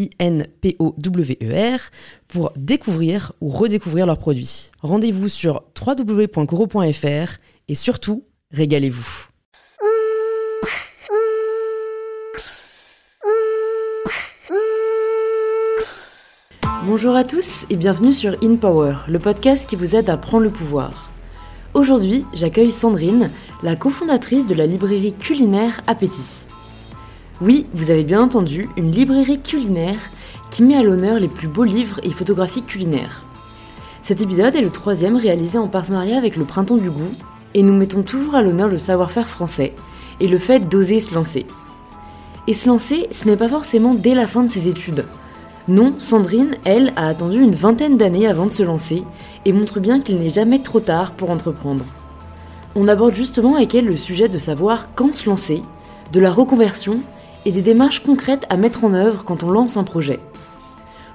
I-N-P-O-W-E-R, pour découvrir ou redécouvrir leurs produits. Rendez-vous sur www.coro.fr et surtout, régalez-vous. Bonjour à tous et bienvenue sur In Power, le podcast qui vous aide à prendre le pouvoir. Aujourd'hui, j'accueille Sandrine, la cofondatrice de la librairie culinaire Appétit. Oui, vous avez bien entendu, une librairie culinaire qui met à l'honneur les plus beaux livres et photographies culinaires. Cet épisode est le troisième réalisé en partenariat avec le Printemps du Goût, et nous mettons toujours à l'honneur le savoir-faire français et le fait d'oser se lancer. Et se lancer, ce n'est pas forcément dès la fin de ses études. Non, Sandrine, elle, a attendu une vingtaine d'années avant de se lancer et montre bien qu'il n'est jamais trop tard pour entreprendre. On aborde justement avec elle le sujet de savoir quand se lancer, de la reconversion et des démarches concrètes à mettre en œuvre quand on lance un projet.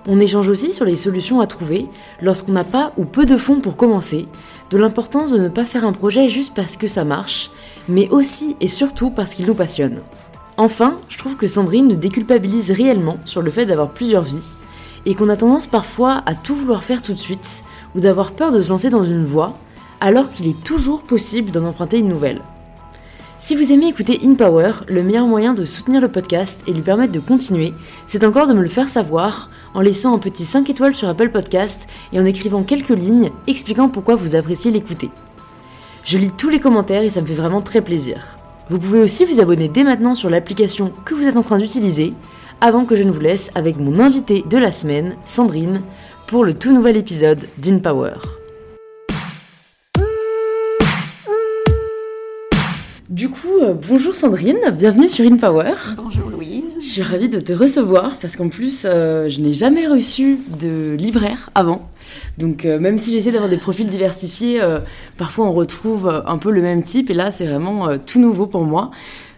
On échange aussi sur les solutions à trouver lorsqu'on n'a pas ou peu de fonds pour commencer, de l'importance de ne pas faire un projet juste parce que ça marche, mais aussi et surtout parce qu'il nous passionne. Enfin, je trouve que Sandrine nous déculpabilise réellement sur le fait d'avoir plusieurs vies, et qu'on a tendance parfois à tout vouloir faire tout de suite, ou d'avoir peur de se lancer dans une voie, alors qu'il est toujours possible d'en emprunter une nouvelle. Si vous aimez écouter In Power, le meilleur moyen de soutenir le podcast et lui permettre de continuer, c'est encore de me le faire savoir en laissant un petit 5 étoiles sur Apple Podcast et en écrivant quelques lignes expliquant pourquoi vous appréciez l'écouter. Je lis tous les commentaires et ça me fait vraiment très plaisir. Vous pouvez aussi vous abonner dès maintenant sur l'application que vous êtes en train d'utiliser avant que je ne vous laisse avec mon invité de la semaine, Sandrine, pour le tout nouvel épisode d'In Power. Du coup, euh, bonjour Sandrine, bienvenue sur InPower. Bonjour Louise. Je suis ravie de te recevoir parce qu'en plus, euh, je n'ai jamais reçu de libraire avant. Donc, euh, même si j'essaie d'avoir des profils diversifiés, parfois on retrouve un peu le même type et là, c'est vraiment tout nouveau pour moi.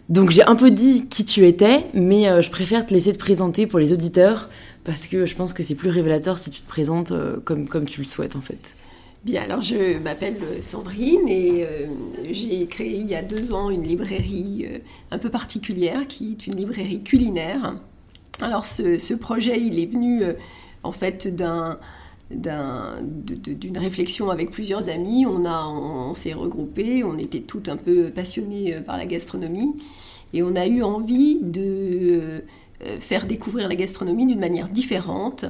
Donc, j'ai un peu dit qui tu étais, mais je préfère te laisser te présenter pour les auditeurs parce que je pense que c'est plus révélateur si tu te présentes comme, comme tu le souhaites en fait. Bien, alors je m'appelle Sandrine et euh, j'ai créé il y a deux ans une librairie euh, un peu particulière qui est une librairie culinaire. Alors ce, projet, il est venu euh, en fait d'un d'une réflexion avec plusieurs amis. On, s'est regroupés, on était toutes un peu passionnées par la gastronomie et on a eu envie de faire découvrir la gastronomie d'une manière différente.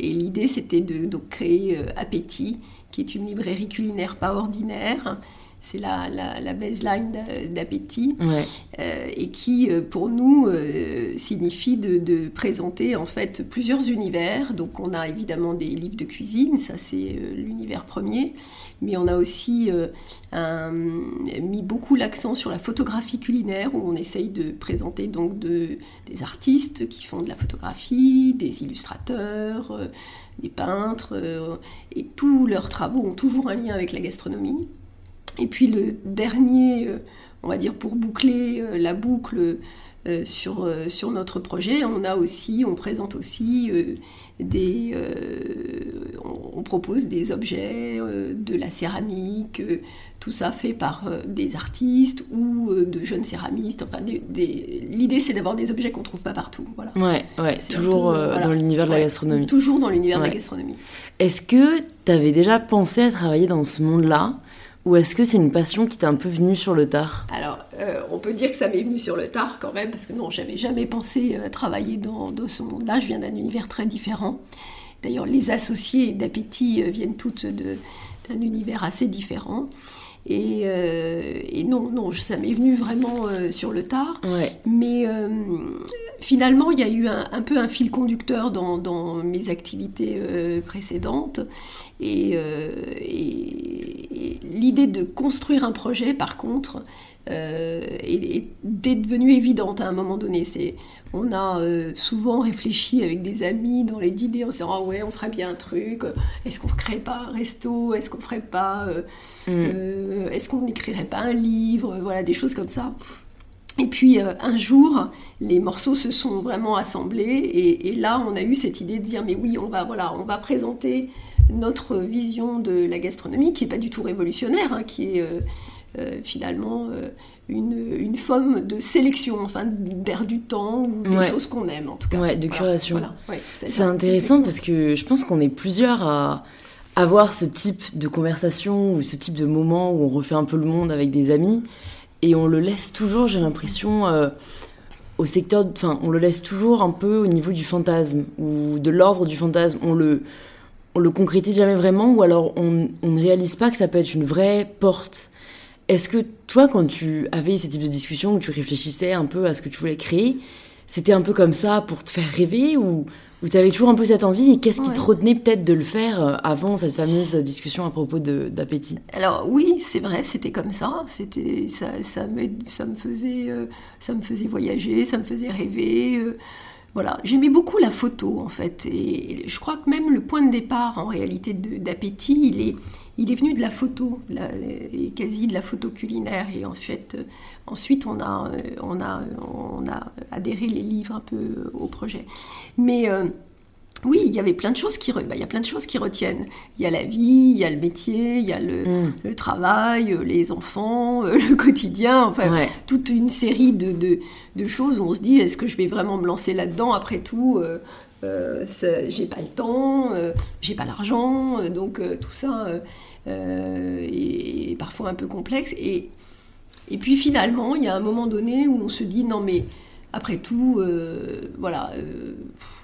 Et l'idée, c'était de, créer Appétit, qui est une librairie culinaire pas ordinaire. C'est la, la, baseline d'appétit euh, et qui, euh, pour nous, euh, signifie de, présenter en fait plusieurs univers. Donc, on a évidemment des livres de cuisine, ça c'est l'univers premier, mais on a aussi mis beaucoup l'accent sur la photographie culinaire où on essaye de présenter donc de, des artistes qui font de la photographie, des illustrateurs des peintres, euh, et tous leurs travaux ont toujours un lien avec la gastronomie. Et puis le dernier, euh, on va dire pour boucler euh, la boucle sur, sur notre projet, on a aussi, on présente aussi des, on, propose des objets, de la céramique, tout ça fait par euh, des artistes ou euh, de jeunes céramistes. Enfin, l'idée c'est d'avoir des objets qu'on trouve pas partout. Voilà. Ouais, ouais, toujours euh, dans l'univers de la gastronomie. Toujours dans l'univers de la gastronomie. Est-ce que tu avais déjà pensé à travailler dans ce monde-là? Ou est-ce que c'est une passion qui t'est un peu venue sur le tard Alors, on peut dire que ça m'est venu sur le tard quand même, parce que non, j'avais jamais pensé à travailler dans, dans ce monde-là. Je viens d'un univers très différent. D'ailleurs, les associés d'appétit viennent toutes d'un univers assez différent. Et, et, non, non, ça m'est venu vraiment sur le tard. Mais finalement, il y a eu un, peu un fil conducteur dans, dans mes activités précédentes. Et, et l'idée de construire un projet, par contre, euh, est, devenue évidente à un moment donné. C'est, on a euh, souvent réfléchi avec des amis dans les dîners en se disant ah ouais on ferait bien un truc. Est-ce qu'on ne créerait pas un resto? Est-ce qu'on ferait pas euh, mm. Est-ce qu'on n'écrirait pas un livre? Voilà des choses comme ça. Et puis un jour, les morceaux se sont vraiment assemblés et, là, on a eu cette idée de dire mais oui, on va voilà, on va présenter notre vision de la gastronomie qui est pas du tout révolutionnaire, hein, qui est euh, finalement euh, une, une, forme de sélection, enfin d'air du temps ou des choses qu'on aime en tout cas. Ouais, de curation. c'est intéressant parce que je pense qu'on est plusieurs à avoir ce type de conversation ou ce type de moment où on refait un peu le monde avec des amis et on le laisse toujours, j'ai l'impression, euh, au secteur, enfin, on le laisse toujours un peu au niveau du fantasme ou de l'ordre du fantasme. On le, on le concrétise jamais vraiment ou alors on, on ne réalise pas que ça peut être une vraie porte est-ce que toi, quand tu avais ces types de discussions où tu réfléchissais un peu à ce que tu voulais créer, c'était un peu comme ça pour te faire rêver ou, tu avais toujours un peu cette envie et qu'est-ce qui te retenait peut-être de le faire euh, avant cette fameuse discussion à propos d'appétit? Alors oui, c'est vrai, c'était comme ça. C'était ça, ça, me, ça me faisait euh, ça me faisait voyager, ça me faisait rêver. Euh, voilà, j'aimais beaucoup la photo en fait, et je crois que même le point de départ en réalité d'appétit, il est, il est venu de la photo, et quasi de la photo culinaire, et en fait, euh, ensuite on a, euh, on, a, on a adhéré les livres un peu au projet. Mais euh, oui, il y avait plein de choses qui, bah, il y a plein de choses qui retiennent. Il y a la vie, il y a le métier, il y a le, mm. travail, euh, les enfants, euh, le quotidien, enfin toute une série de, de, choses où on se dit est-ce que je vais vraiment me lancer là-dedans après tout euh, euh J'ai pas le temps, j'ai pas l'argent, donc tout ça est, parfois un peu complexe. Et, et puis finalement, il y a un moment donné où on se dit non mais après tout, voilà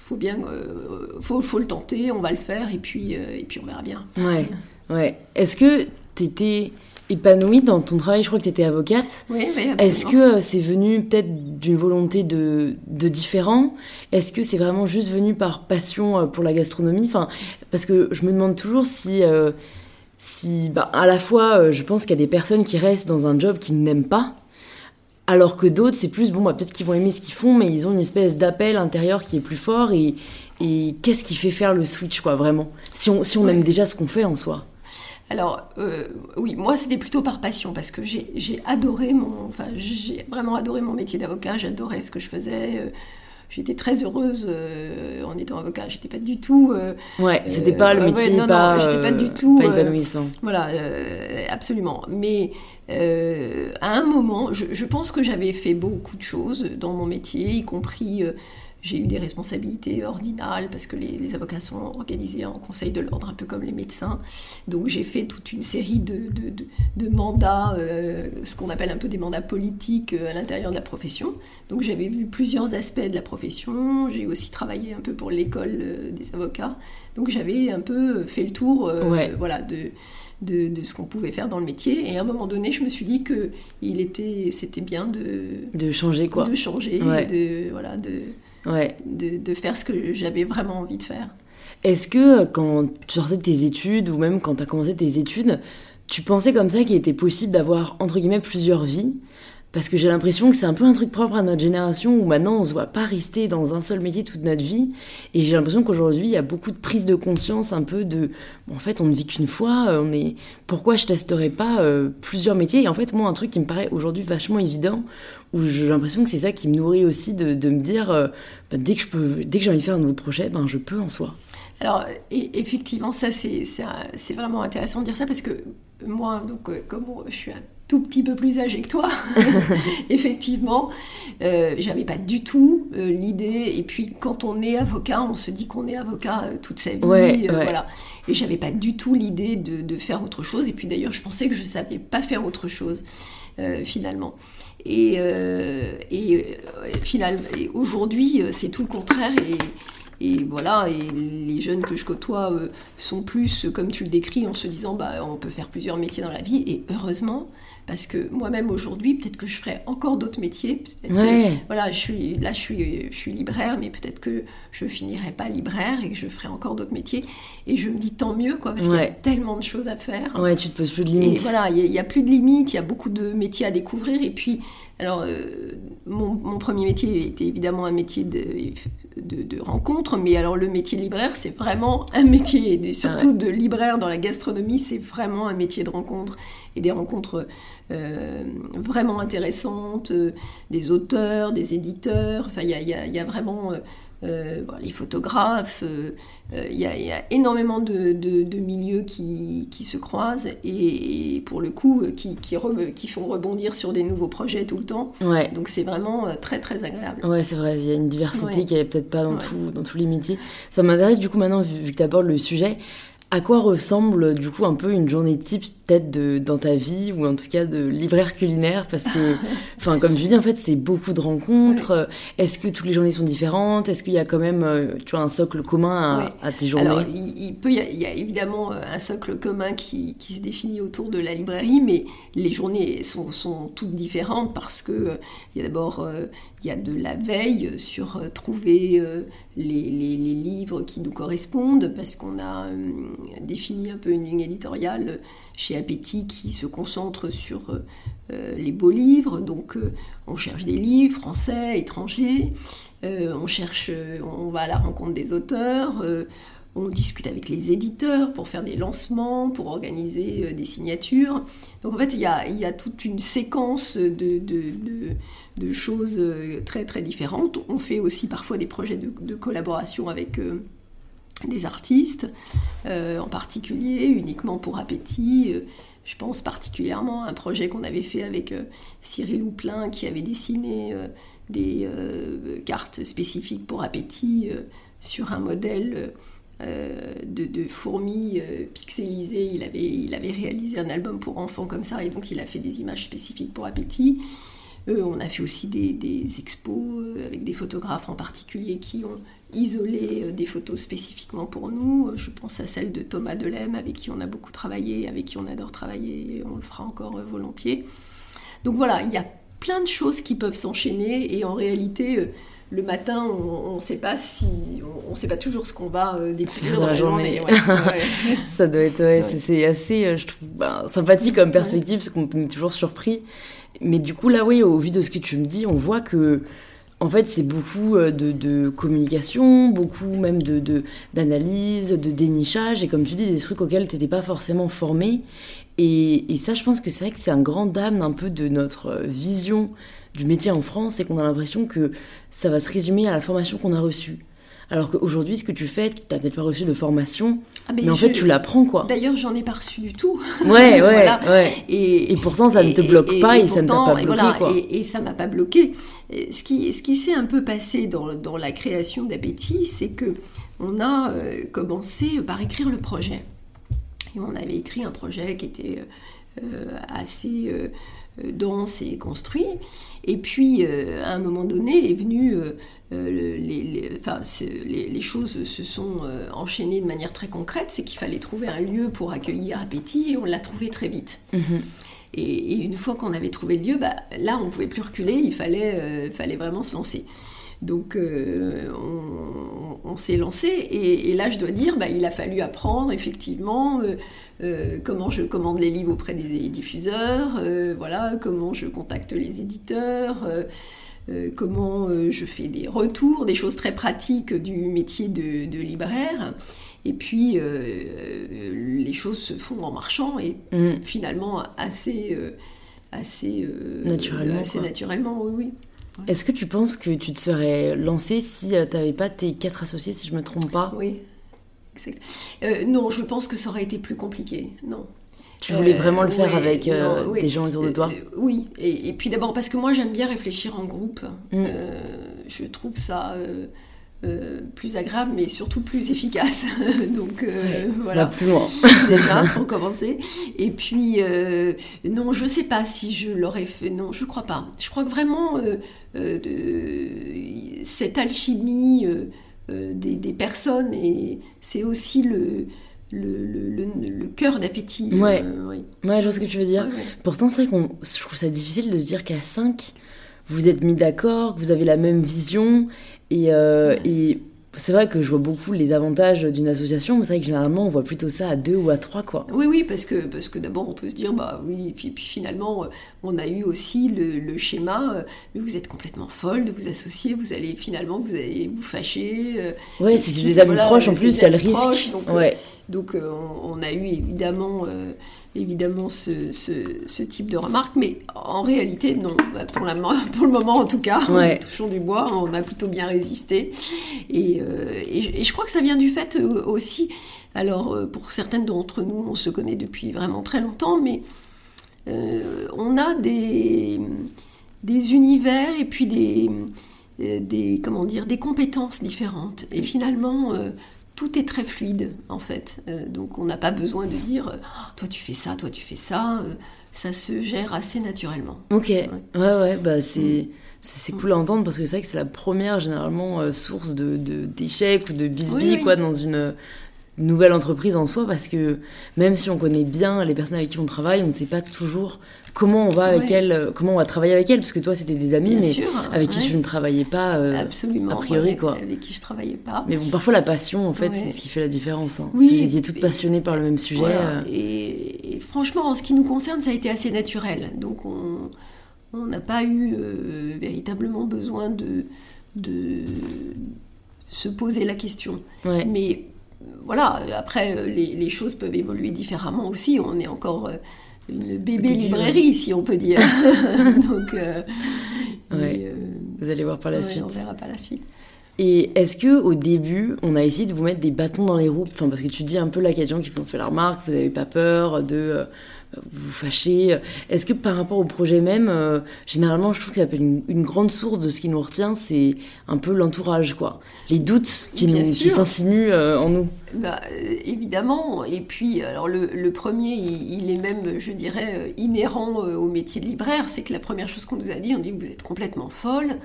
faut bien, euh, faut, faut, le tenter, on va le faire et puis, euh, et puis on verra bien. Ouais, ouais. Est-ce que tu étais épanouie dans ton travail Je crois que tu étais avocate. Oui, oui Est-ce que euh, c'est venu peut-être d'une volonté de, de différent? Est-ce que c'est vraiment juste venu par passion pour la gastronomie? Enfin, Parce que je me demande toujours si... si bah, à la fois, je pense qu'il y a des personnes qui restent dans un job qu'ils n'aiment pas, alors que d'autres, c'est plus, bon, bah, peut-être qu'ils vont aimer ce qu'ils font, mais ils ont une espèce d'appel intérieur qui est plus fort. Et, qu'est-ce qui fait faire le switch, quoi, vraiment? Si on, si on aime déjà ce qu'on fait en soi. Alors, euh, oui, moi, c'était plutôt par passion, parce que j'ai adoré mon... Enfin, j'ai vraiment adoré mon métier d'avocat, j'adorais ce que je faisais. Euh, j'étais très heureuse euh, en étant avocat. J'étais pas du tout. ouais, c'était pas le métier. non, pas, non, j'étais pas du tout. Pas épanouissant. voilà, absolument. Mais à un moment, je, pense que j'avais fait beaucoup de choses dans mon métier, y compris j'ai eu des responsabilités ordinales parce que les, avocats sont organisés en conseil de l'ordre, un peu comme les médecins. Donc j'ai fait toute une série de, de, mandats, euh, ce qu'on appelle un peu des mandats politiques à l'intérieur de la profession. Donc j'avais vu plusieurs aspects de la profession. J'ai aussi travaillé un peu pour l'école des avocats. Donc j'avais un peu fait le tour voilà, de de, ce qu'on pouvait faire dans le métier. Et à un moment donné, je me suis dit que il était, c'était bien de de changer quoi, de changer, de voilà, de, ouais. de, faire ce que j'avais vraiment envie de faire. Est-ce que quand tu sortais de tes études ou même quand tu as commencé tes études, tu pensais comme ça qu'il était possible d'avoir entre guillemets plusieurs vies? Parce que j'ai l'impression que c'est un peu un truc propre à notre génération où maintenant on se voit pas rester dans un seul métier toute notre vie. Et j'ai l'impression qu'aujourd'hui il y a beaucoup de prise de conscience un peu de en fait on ne vit qu'une fois, euh, on est pourquoi je testerais pas euh, plusieurs métiers? Et en fait moi un truc qui me paraît aujourd'hui vachement évident où j'ai l'impression que c'est ça qui me nourrit aussi de, me dire euh, bah, dès que je peux dès que j'ai envie de faire un nouveau projet, ben je peux en soi. Alors, effectivement, ça, c'est vraiment intéressant de dire ça parce que moi, donc, comme je suis un tout petit peu plus âgé que toi, effectivement, euh, j'avais pas du tout euh, l'idée. Et puis quand on est avocat, on se dit qu'on est avocat euh, toute sa vie, voilà. Et j'avais pas du tout l'idée de, faire autre chose. Et puis d'ailleurs, je pensais que je savais pas faire autre chose finalement. Et, et finalement, aujourd'hui, c'est tout le contraire. Et et voilà, et les jeunes que je côtoie sont plus, comme tu le décris, en se disant, bah, on peut faire plusieurs métiers dans la vie, et heureusement, parce que moi-même aujourd'hui, peut-être que je ferai encore d'autres métiers. voilà, je suis, là, je suis, je suis libraire, mais peut-être que je finirai pas libraire et que je ferai encore d'autres métiers. Et je me dis tant mieux, quoi, parce qu'il y a tellement de choses à faire. Ouais, tu te poses plus de limites. Et voilà, il n'y a, plus de limites, il y a beaucoup de métiers à découvrir. Et puis, alors, euh, mon, premier métier était évidemment un métier de, de, rencontre, mais alors le métier de libraire, c'est vraiment un métier, et surtout de libraire dans la gastronomie, c'est vraiment un métier de rencontre et des rencontres euh, vraiment intéressantes, euh, des auteurs, des éditeurs. Enfin, il y a, vraiment euh, les photographes. Il y, a énormément de, milieux qui, se croisent et, pour le coup qui, qui, font rebondir sur des nouveaux projets tout le temps. Ouais. Donc c'est vraiment très très agréable. Ouais, c'est vrai, il y a une diversité qui n'est peut-être pas dans, tout, dans tous les métiers. Ça m'intéresse du coup maintenant, vu, vu que tu abordes le sujet, à quoi ressemble du coup un peu une journée type peut-être de, dans ta vie ou en tout cas de libraire culinaire parce que enfin comme je dis en fait c'est beaucoup de rencontres. Est-ce que toutes les journées sont différentes? Est-ce qu'il y a quand même euh, tu vois un socle commun à, tes journées? Alors il, peut y, a, évidemment euh, un socle commun qui, qui, se définit autour de la librairie mais les journées sont, sont toutes différentes parce que euh, il y a d'abord il y a de la veille sur trouver les, les, les, livres qui nous correspondent parce qu'on a défini un peu une ligne éditoriale chez Appétit qui se concentre sur euh, euh, les beaux livres. Donc euh, on cherche des livres français, étrangers, on cherche, on va à la rencontre des auteurs. on discute avec les éditeurs pour faire des lancements, pour organiser des signatures. Donc en fait, il y a, y a toute une séquence de, de, de, choses très très différentes. On fait aussi parfois des projets de, collaboration avec des artistes, euh, en particulier uniquement pour appétit. Euh, je pense particulièrement à un projet qu'on avait fait avec euh, Cyril Houplin qui avait dessiné des cartes spécifiques pour appétit sur un modèle de, fourmis pixelisées. Il avait, il avait réalisé un album pour enfants comme ça et donc il a fait des images spécifiques pour appétit. on a fait aussi des, des expos avec des photographes en particulier qui ont isoler euh, des photos spécifiquement pour nous. Je pense à celle de Thomas Delem, avec qui on a beaucoup travaillé, avec qui on adore travailler, et on le fera encore euh, volontiers. Donc voilà, il y a plein de choses qui peuvent s'enchaîner, et en réalité, euh, le matin, on ne sait pas si, on, sait pas toujours ce qu'on va découvrir dans la journée. Ça doit être, c'est assez, je trouve, ben, sympathique comme perspective, parce qu'on est toujours surpris. Mais du coup, là, oui, au vu de ce que tu me dis, on voit que en fait, c'est beaucoup euh, de, communication, beaucoup même de d'analyse, de, dénichage, et comme tu dis, des trucs auxquels tu n'étais pas forcément formé. Et, ça, je pense que c'est vrai que c'est un grand dame un peu de notre euh, vision du métier en France, et qu'on a l'impression que ça va se résumer à la formation qu'on a reçue. Alors qu'aujourd'hui, ce que tu fais, tu n'as peut-être pas reçu de formation, ah, mais, en fait, tu l'apprends, quoi. D'ailleurs, j'en ai pas reçu du tout. Ouais, ouais, ouais. Et, pourtant, ça ne te bloque pas et, ça ne t'a pas bloqué, voilà, quoi. Et, ça m'a pas bloqué. Ce qui, ce qui s'est un peu passé dans, dans la création d'Appétit, c'est que on a euh, commencé par écrire le projet. Et on avait écrit un projet qui était euh, assez euh, dense et construit. Et puis, à un moment donné, est venu euh, les, enfin, les, choses se sont euh, enchaînées de manière très concrète, c'est qu'il fallait trouver un lieu pour accueillir Appétit et on l'a trouvé très vite. Mhm. Et, une fois qu'on avait trouvé le lieu, bah, là on ne pouvait plus reculer, il fallait, euh, fallait vraiment se lancer. Donc on, s'est lancé et, là je dois dire, bah, il a fallu apprendre effectivement comment je commande les livres auprès des diffuseurs, voilà, comment je contacte les éditeurs. Euh, comment euh, je fais des retours, des choses très pratiques du métier de, libraire. Et puis, euh, les choses se font en marchant et mm. finalement assez, assez, naturellement, assez naturellement, oui. oui. Est-ce que tu penses que tu te serais lancé si tu n'avais pas tes quatre associés, si je ne me trompe pas? Oui. Exact. non, je pense que ça aurait été plus compliqué. Non. Tu voulais vraiment le faire avec euh, des gens autour de toi? Euh, Oui, et, puis d'abord parce que moi j'aime bien réfléchir en groupe. Mm. Euh, je trouve ça plus agréable, mais surtout plus efficace. Donc voilà. plus loin. Déjà, pour commencer. Et puis, non, je sais pas si je l'aurais fait. Non, je crois pas. Je crois que vraiment, de, cette alchimie des, personnes et c'est aussi le, le, le, cœur d'appétit. Ouais. oui. ouais, je vois ce que tu veux dire. Pourtant, c'est vrai qu'on, je trouve ça difficile de se dire qu'à 5, vous êtes mis d'accord, que vous avez la même vision et, et c'est vrai que je vois beaucoup les avantages d'une association, mais c'est vrai que généralement on voit plutôt ça à deux ou à trois quoi. Oui oui parce que parce que d'abord on peut se dire bah oui puis, puis finalement euh, on a eu aussi le, schéma euh, mais vous êtes complètement folle de vous associer, vous allez finalement vous allez vous fâcher. Euh, oui c'est des amis proches en plus il y a le risque. donc, ouais. donc on, a eu évidemment évidemment ce, ce, type de remarque, mais en réalité, non. Bah, pour, la, pour le moment, en tout cas, touchons du bois, on a plutôt bien résisté. Et, euh, et, je crois que ça vient du fait euh, aussi, alors euh, pour certaines d'entre nous, on se connaît depuis vraiment très longtemps, mais on a des, des univers et puis des, des, comment dire, des compétences différentes. Et finalement, tout est très fluide en fait. Euh, donc on n'a pas besoin de dire oh, toi tu fais ça, toi tu fais ça. Euh, ça se gère assez naturellement. Ok, ouais, ouais, bah c'est. Mm. C'est cool à entendre parce que c'est vrai que c'est la première généralement euh, source de d'échecs ou de bisbis quoi dans une nouvelle entreprise en soi parce que même si on connaît bien les personnes avec qui on travaille, on ne sait pas toujours comment on va avec elles, euh, comment on va travailler avec elles parce que toi c'était des amis mais avec qui tu ne travaillais pas euh, Absolument, a priori quoi. Avec qui je travaillais pas. Mais bon, parfois la passion en fait c'est ce qui fait la différence. Hein. si vous étiez toutes passionnées par le même sujet. Euh. Et, franchement en ce qui nous concerne ça a été assez naturel donc on n'a pas eu véritablement besoin de de se poser la question. Mais voilà, après, euh, les, choses peuvent évoluer différemment aussi. On est encore euh, une bébé librairie, si on peut dire. Donc, euh, vous allez voir par la suite. On verra par la suite. Et est-ce que au début, on a essayé de vous mettre des bâtons dans les roues? Enfin, parce que tu dis un peu là qu'il y a des gens qui font fait la remarque, vous n'avez pas peur de vous fâcher. Est-ce que par rapport au projet même, euh, généralement, je trouve que une, une, grande source de ce qui nous retient, c'est un peu l'entourage, quoi. Les doutes qui, qui s'insinuent euh, en nous. Bah, évidemment. Et puis, alors le, premier, il, est même, je dirais, euh, inhérent au métier de libraire. C'est que la première chose qu'on nous a dit, on dit vous êtes complètement folle.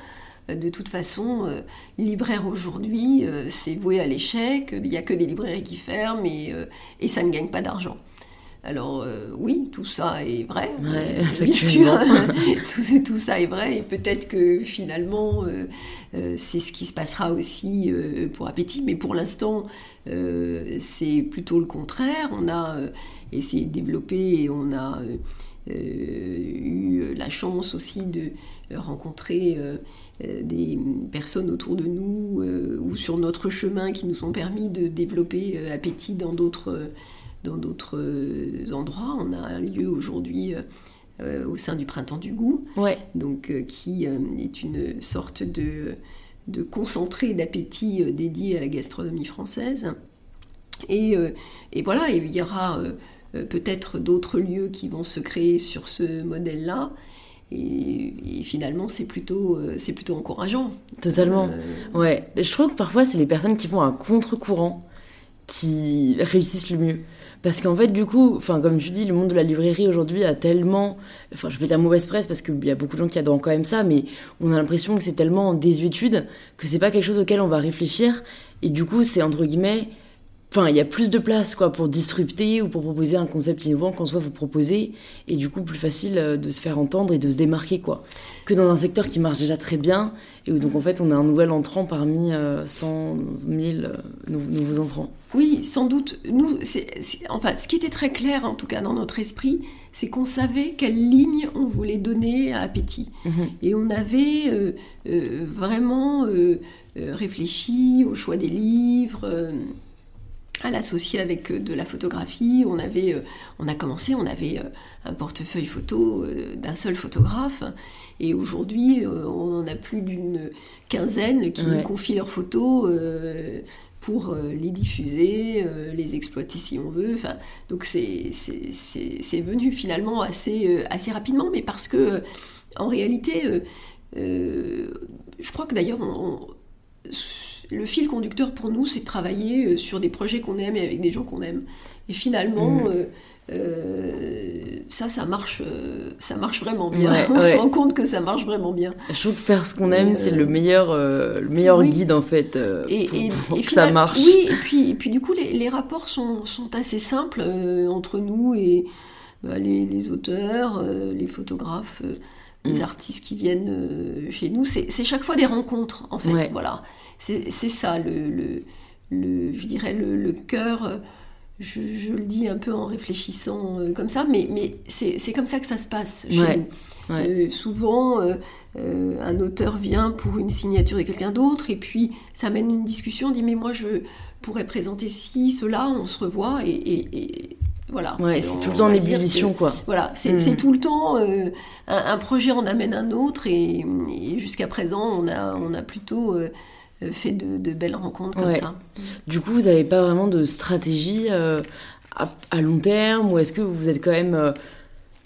De toute façon, libraire aujourd'hui, c'est voué à l'échec. Il n'y a que des librairies qui ferment et, et ça ne gagne pas d'argent. Alors euh, oui, tout ça est vrai, euh, bien sûr, tout, tout, ça est vrai, et peut-être que finalement euh, c'est ce qui se passera aussi pour Appétit, mais pour l'instant c'est plutôt le contraire. On a essayé de développer et on a eu la chance aussi de rencontrer des personnes autour de nous ou sur notre chemin qui nous ont permis de développer Appétit dans d'autres dans d'autres euh, endroits. On a un lieu aujourd'hui euh, au sein du Printemps du Goût, donc, euh, qui est une sorte de, de concentré d'appétit dédié à la gastronomie française. Et, et voilà, il y aura peut-être d'autres lieux qui vont se créer sur ce modèle-là. Et, finalement, c'est plutôt, c'est plutôt encourageant. Totalement. Ouais. Je trouve que parfois, c'est les personnes qui vont à contre-courant qui réussissent le mieux. Parce qu'en fait, du coup, enfin, comme tu dis, le monde de la librairie aujourd'hui a tellement. Enfin, je vais dire mauvaise presse parce qu'il y a beaucoup de gens qui adorent quand même ça, mais on a l'impression que c'est tellement en désuétude que c'est pas quelque chose auquel on va réfléchir. Et du coup, c'est entre guillemets Enfin, il y a plus de place quoi pour disrupter ou pour proposer un concept innovant qu'en soit vous proposez, et du coup plus facile euh, de se faire entendre et de se démarquer quoi. Que dans un secteur qui marche déjà très bien et où donc en fait on a un nouvel entrant parmi 100 000 euh, nouveaux entrants. Oui, sans doute. Nous, enfin, ce qui était très clair en tout cas dans notre esprit, c'est qu'on savait quelle ligne on voulait donner à Appétit, mhm. et on avait euh, vraiment réfléchi au choix des livres à l'associer avec euh, de la photographie. On, avait, euh, on a commencé, on avait euh, un portefeuille photo d'un seul photographe. Et aujourd'hui, on en a plus d'une quinzaine qui nous confient leurs photos pour les diffuser, les exploiter si on veut. Enfin, donc c'est venu finalement assez, assez rapidement, mais parce que en réalité, je crois que d'ailleurs, le fil conducteur pour nous, c'est de travailler euh, sur des projets qu'on aime et avec des gens qu'on aime. Et finalement, mm. euh, ça, ça marche, ça marche vraiment bien. on se rend compte que ça marche vraiment bien. Je trouve que faire ce qu'on aime, c'est le meilleur, le meilleur guide en fait et, pour, que ça marche. Oui, et puis, et puis du coup, les, les rapports sont, sont assez simples entre nous et bah, les, les, auteurs, les photographes les mm. artistes qui viennent euh, chez nous. C'est chaque fois des rencontres, en fait. Voilà. C'est ça, le, le, je dirais, le, cœur. Euh, je, le dis un peu en réfléchissant euh, comme ça, mais, mais c'est comme ça que ça se passe chez nous. souvent, un auteur vient pour une signature de quelqu'un d'autre, et puis ça mène une discussion, on dit mais moi je pourrais présenter ci, cela, on se revoit, et, voilà. Ouais, c'est tout le temps en ébullition, quoi. Voilà, c'est hmm. tout le temps euh, un, projet en amène un autre, et, jusqu'à présent, on a, on a plutôt euh, fait de, belles rencontres comme ça. Du coup, vous n'avez pas vraiment de stratégie euh, à, long terme, ou est-ce que vous êtes quand même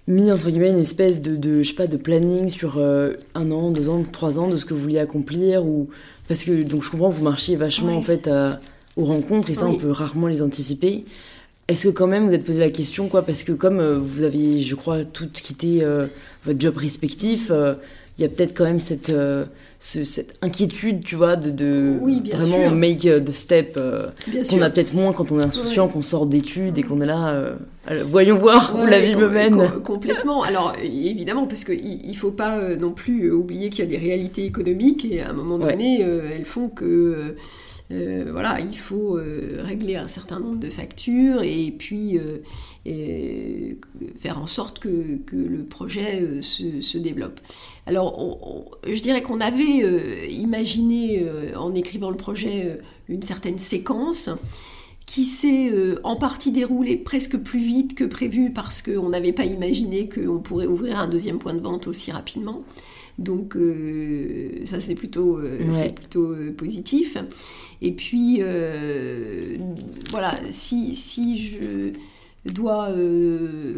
mis entre guillemets une espèce de, de, je sais pas de planning sur un an, deux ans, trois ans de ce que vous vouliez accomplir ou parce que donc je comprends vous marchiez vachement en fait aux rencontres et ça on peut rarement les anticiper. Est-ce que quand même vous êtes posé la question, quoi Parce que comme euh, vous avez, je crois, toutes quitté euh, votre job respectif, euh, il y a peut-être quand même cette, cette inquiétude, tu vois, de, de vraiment make the step qu'on a peut-être moins quand on est insouciant, qu'on sort d'études et qu'on est là, voyons voir où la vie me mène. complètement. Alors évidemment, parce qu'il ne faut pas non plus oublier qu'il y a des réalités économiques et à un moment donné, elles font que euh, voilà, il faut euh, régler un certain nombre de factures et puis euh, faire en sorte que, le projet se, développe. Alors, je dirais qu'on avait imaginé en écrivant le projet une certaine séquence qui s'est en partie déroulée presque plus vite que prévu parce qu'on n'avait pas imaginé qu'on pourrait ouvrir un deuxième point de vente aussi rapidement. Donc euh, ça c'est plutôt, euh, plutôt euh, positif. Et puis voilà, si, si je dois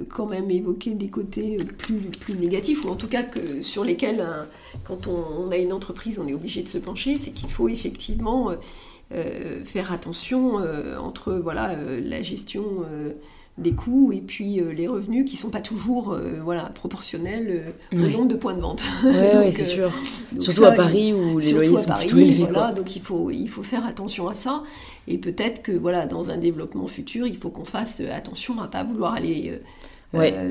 quand même évoquer des côtés plus, plus négatifs, ou en tout cas que, sur lesquels, quand on, on, a une entreprise, on est obligé de se pencher, c'est qu'il faut effectivement faire attention entre voilà, la gestion des coûts et puis euh, les revenus qui sont pas toujours euh, voilà, proportionnels euh, au nombre de points de vente. Oui, c'est sûr. Surtout à Paris où les loyers sont plutôt élevés. Voilà, donc il faut, il faut faire attention à ça. Et peut-être que voilà, dans un développement futur, il faut qu'on fasse attention à pas vouloir aller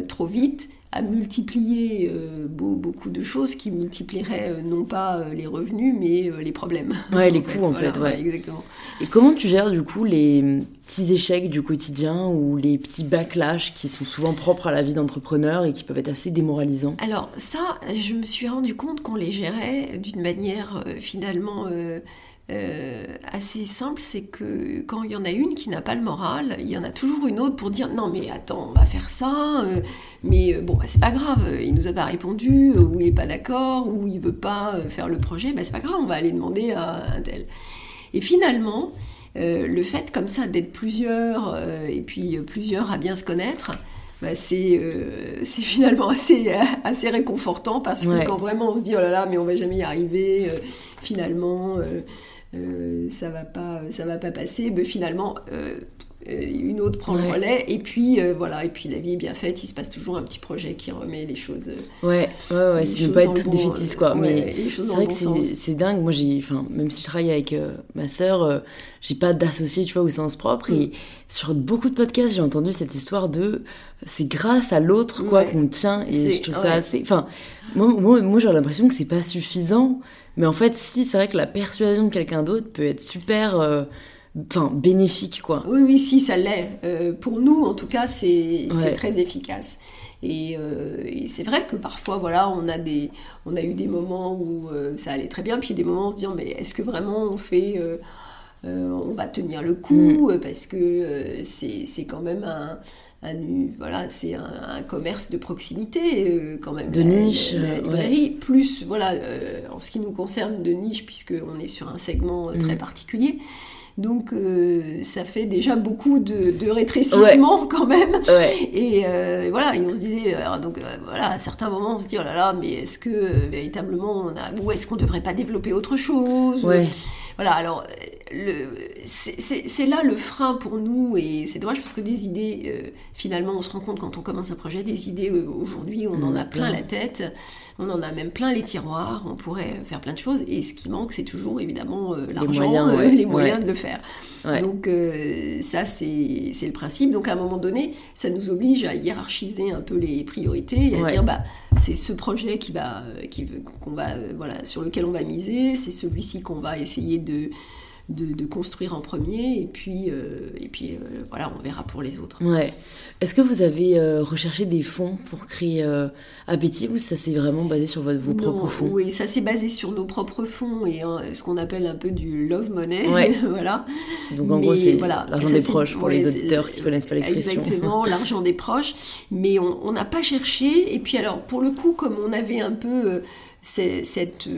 trop vite à multiplier euh, beaucoup de choses qui multiplieraient euh, non pas euh, les revenus mais les problèmes. Ouais, les coûts en fait. Ouais. exactement. Et comment tu gères du coup les petits échecs du quotidien ou les petits backlash qui sont souvent propres à la vie d'entrepreneur et qui peuvent être assez démoralisants? Alors ça, je me suis rendu compte qu'on les gérait d'une manière finalement euh, assez simple, c'est que quand il y en a une qui n'a pas le moral, il y en a toujours une autre pour dire non mais attends, on va faire ça, euh, mais euh, bon bah, c'est pas grave, il nous a pas répondu, ou il est pas d'accord, ou il veut pas faire le projet, bah c'est pas grave, on va aller demander à un tel. Et finalement, le fait comme ça d'être plusieurs, et puis plusieurs à bien se connaître, bah, c'est finalement assez, assez réconfortant parce que quand vraiment on se dit oh là là mais on va jamais y arriver finalement euh, ça va pas, ça va pas passer. Mais finalement, euh, euh, une autre prend le relais. Et puis voilà et puis la vie est bien faite il se passe toujours un petit projet qui remet les choses ouais ouais ouais c'est ne pas être défaitiste quoi. mais c'est vrai que c'est dingue. Moi j'ai enfin même si je travaille avec ma sœur j'ai pas d'associé tu vois au sens propre. Et mm. sur beaucoup de podcasts j'ai entendu cette histoire de c'est grâce à l'autre quoi qu'on tient. Et je trouve ça assez enfin moi, moi, moi j'ai l'impression que c'est pas suffisant mais en fait, si, c'est vrai que la persuasion de quelqu'un d'autre peut être super. Euh, enfin, bénéfique, quoi. Oui, oui, si, ça l'est. Euh, pour nous, en tout cas, c'est très efficace. Euh, et, c'est vrai que parfois, voilà, on a, des, on a eu des moments où ça allait très bien, puis des moments où on se dit, mais est-ce que vraiment on fait... on va tenir le coup, mm. parce que c'est quand même un voilà, c'est un, commerce de proximité euh, quand même. De niche. La, librairie, plus, voilà, euh, en ce qui nous concerne, de niche, puisqu'on est sur un segment euh, très mm. particulier. Donc ça fait déjà beaucoup de, de rétrécissement quand même. Et voilà, et on se disait, donc voilà, à certains moments on se dit, oh là là, mais est-ce que véritablement on a, ou est-ce qu'on ne devrait pas développer autre chose? Voilà, alors c'est là le frein pour nous et c'est dommage parce que des idées, finalement, on se rend compte quand on commence un projet, des idées aujourd'hui, on en a plein la tête. On en a même plein les tiroirs, on pourrait faire plein de choses. Et ce qui manque, c'est toujours évidemment euh, l'argent, les moyens, euh, de le faire. Donc euh, ça, c'est le principe. Donc à un moment donné, ça nous oblige à hiérarchiser un peu les priorités et à dire, bah, c'est ce projet qui va, qui, qu'on va, voilà, sur lequel on va miser, c'est celui-ci qu'on va essayer de de, construire en premier, et puis, euh, et puis euh, voilà, on verra pour les autres. Ouais. Est-ce que vous avez euh, recherché des fonds pour créer Appétit, ou ça s'est vraiment basé sur vos propres fonds? Oui, ça s'est basé sur nos propres fonds et ce qu'on appelle un peu du love money. voilà. Donc en gros, c'est voilà, l'argent des proches pour les auditeurs qui ne connaissent pas l'expression. Exactement, l'argent des proches. Mais on n'a pas cherché, et puis alors, pour le coup, comme on avait un peu cette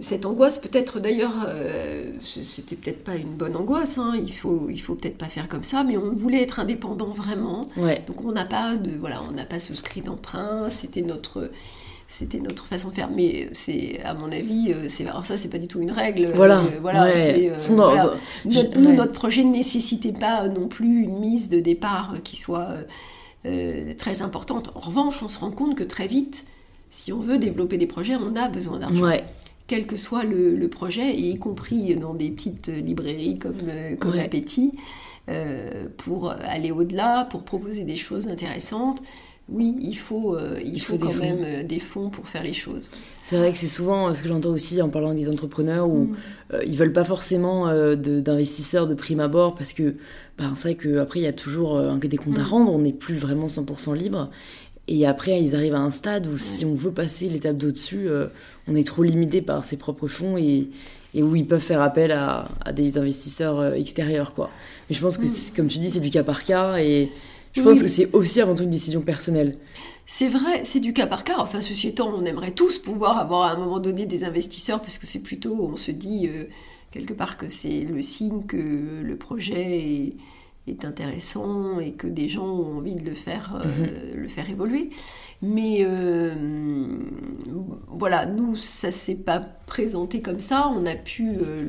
cette angoisse, peut-être d'ailleurs, euh, c'était peut-être pas une bonne angoisse, hein, il faut, il faut peut-être pas faire comme ça, mais on voulait être indépendant vraiment. Donc on n'a pas de, voilà, on n'a pas souscrit d'emprunt, c'était notre, c'était notre façon de faire. Mais c'est, à mon avis, euh, c'est, alors ça, c'est pas du tout une règle. Voilà. Euh, voilà, nous, notre projet ne nécessitait pas non plus une mise de départ qui soit très importante. En revanche, on se rend compte que très vite, si on veut développer des projets, on a besoin d'argent quel que soit le, projet, y compris dans des petites librairies comme, euh, comme Appétit, euh, pour aller au-delà, pour proposer des choses intéressantes. Oui, il faut, euh, il, faut, quand même des fonds pour faire les choses. C'est vrai que c'est souvent ce que j'entends aussi en parlant des entrepreneurs où mm. ils veulent pas forcément d'investisseurs de, prime abord parce que bah, c'est vrai qu'après il y a toujours des comptes à mm. rendre, on n'est plus vraiment 100% libre. Et après, ils arrivent à un stade où si on veut passer l'étape d'au-dessus, euh, on est trop limité par ses propres fonds et, et où ils peuvent faire appel à, à des investisseurs euh, extérieurs. Quoi. Mais je pense que, mm. comme tu dis, c'est du cas par cas et je pense que c'est aussi avant tout une décision personnelle. C'est vrai, c'est du cas par cas. Enfin, ceci étant, on aimerait tous pouvoir avoir à un moment donné des investisseurs parce que c'est plutôt, on se dit euh, quelque part que c'est le signe que le projet est est intéressant et que des gens ont envie de le faire, euh, mhm. le faire évoluer. Mais euh, voilà, nous, ça s'est pas présenté comme ça. On a pu euh,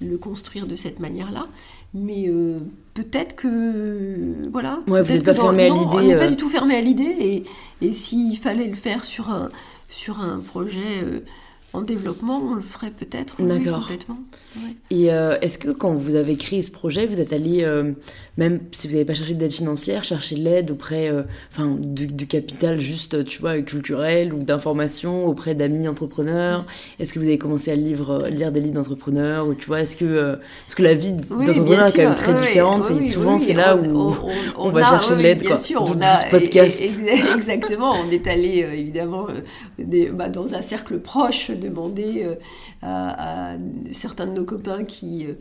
le, le, construire de cette manière-là. Mais peut-être que. Voilà. Ouais, vous n'êtes pas fermé à l'idée. On n'est pas du tout fermé à l'idée. Et, et s'il fallait le faire sur un, sur un projet en développement, on le ferait peut-être. D'accord. complètement. Et euh, est-ce que quand vous avez créé ce projet, vous êtes allé, euh, même si vous n'avez pas cherché d'aide financière, chercher de l'aide auprès euh, enfin, du, capital juste, tu vois, culturel ou d'information auprès d'amis entrepreneurs? Est-ce que vous avez commencé à lire, lire des livres d'entrepreneurs ou tu vois, est-ce que, que la vie d'entrepreneur est quand même très différente et souvent c'est là où on, va chercher de l'aide. Bien sûr, on a ce podcast. Exactement, on est allé évidemment bah, dans un cercle proche demander à, certains de nos copains qui, euh,